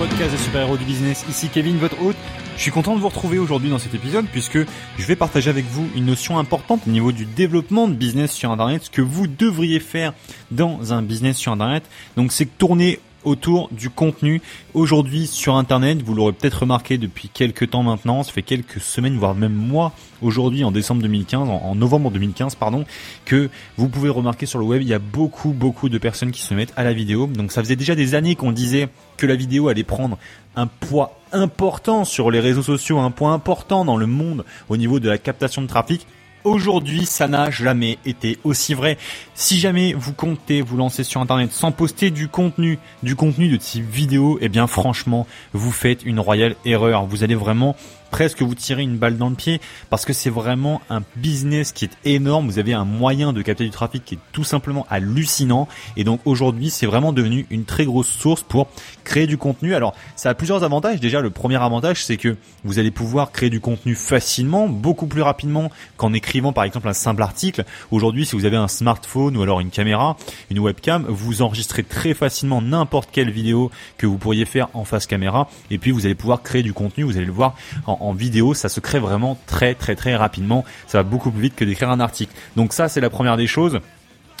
podcast des super-héros du business. Ici Kevin, votre hôte. Je suis content de vous retrouver aujourd'hui dans cet épisode puisque je vais partager avec vous une notion importante au niveau du développement de business sur Internet, ce que vous devriez faire dans un business sur Internet. Donc c'est tourner autour du contenu. Aujourd'hui sur Internet, vous l'aurez peut-être remarqué depuis quelques temps maintenant, ça fait quelques semaines, voire même mois, aujourd'hui en décembre 2015, en, novembre 2015, pardon, que vous pouvez remarquer sur le web, il y a beaucoup, beaucoup de personnes qui se mettent à la vidéo. Donc ça faisait déjà des années qu'on disait que la vidéo allait prendre un poids important sur les réseaux sociaux, un point important dans le monde au niveau de la captation de trafic. Aujourd'hui, ça n'a jamais été aussi vrai. Si jamais vous comptez vous lancer sur Internet sans poster du contenu, du contenu de type vidéo, eh bien franchement, vous faites une royale erreur. Vous allez vraiment presque vous tirer une balle dans le pied parce que c'est vraiment un business qui est énorme. Vous avez un moyen de capter du trafic qui est tout simplement hallucinant. Et donc aujourd'hui, c'est vraiment devenu une très grosse source pour créer du contenu. Alors, ça a plusieurs avantages. Déjà, le premier avantage, c'est que vous allez pouvoir créer du contenu facilement, beaucoup plus rapidement qu'en écrivant par exemple un simple article. Aujourd'hui, si vous avez un smartphone ou alors une caméra, une webcam, vous enregistrez très facilement n'importe quelle vidéo que vous pourriez faire en face caméra. Et puis, vous allez pouvoir créer du contenu. Vous allez le voir en en vidéo, ça se crée vraiment très très très rapidement. Ça va beaucoup plus vite que d'écrire un article. Donc ça, c'est la première des choses.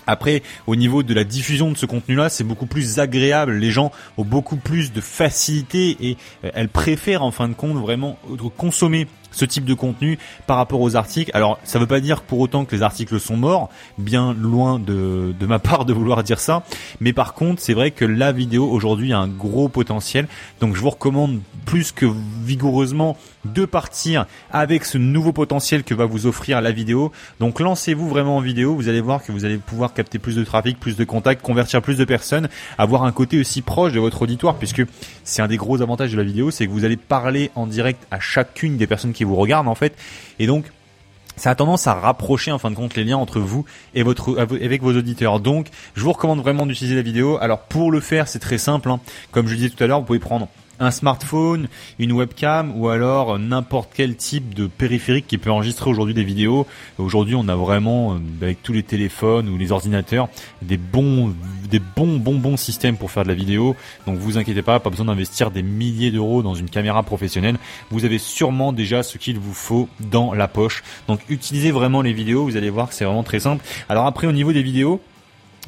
Après, au niveau de la diffusion de ce contenu-là, c'est beaucoup plus agréable. Les gens ont beaucoup plus de facilité et euh, elles préfèrent en fin de compte vraiment consommer ce type de contenu par rapport aux articles. Alors, ça ne veut pas dire pour autant que les articles sont morts, bien loin de, de ma part de vouloir dire ça. Mais par contre, c'est vrai que la vidéo aujourd'hui a un gros potentiel. Donc, je vous recommande plus que vigoureusement de partir avec ce nouveau potentiel que va vous offrir la vidéo. Donc, lancez-vous vraiment en vidéo. Vous allez voir que vous allez pouvoir capter plus de trafic, plus de contacts, convertir plus de personnes, avoir un côté aussi proche de votre auditoire, puisque c'est un des gros avantages de la vidéo, c'est que vous allez parler en direct à chacune des personnes qui vous regardent en fait. Et donc ça a tendance à rapprocher en fin de compte les liens entre vous et votre avec vos auditeurs. Donc, je vous recommande vraiment d'utiliser la vidéo. Alors pour le faire, c'est très simple. Hein. Comme je disais tout à l'heure, vous pouvez prendre un smartphone, une webcam ou alors n'importe quel type de périphérique qui peut enregistrer aujourd'hui des vidéos. Aujourd'hui, on a vraiment euh, avec tous les téléphones ou les ordinateurs des bons des bons bons bons systèmes pour faire de la vidéo. Donc vous inquiétez pas, pas besoin d'investir des milliers d'euros dans une caméra professionnelle. Vous avez sûrement déjà ce qu'il vous faut dans la poche. Donc utilisez vraiment les vidéos, vous allez voir que c'est vraiment très simple. Alors après au niveau des vidéos,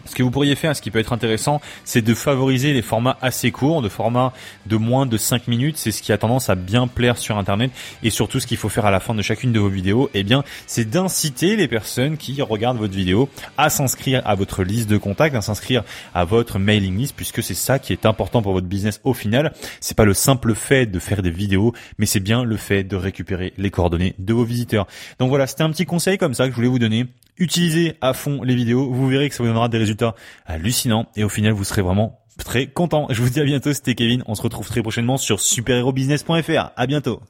ce que vous pourriez faire, ce qui peut être intéressant, c'est de favoriser les formats assez courts, de formats de moins de 5 minutes. C'est ce qui a tendance à bien plaire sur Internet. Et surtout, ce qu'il faut faire à la fin de chacune de vos vidéos, eh bien, c'est d'inciter les personnes qui regardent votre vidéo à s'inscrire à votre liste de contacts, à s'inscrire à votre mailing list, puisque c'est ça qui est important pour votre business au final. C'est pas le simple fait de faire des vidéos, mais c'est bien le fait de récupérer les coordonnées de vos visiteurs. Donc voilà, c'était un petit conseil comme ça que je voulais vous donner utilisez à fond les vidéos, vous verrez que ça vous donnera des résultats et au final vous serez vraiment très content. Je vous dis à bientôt, c'était Kevin, on se retrouve très prochainement sur superherobusiness.fr. À bientôt.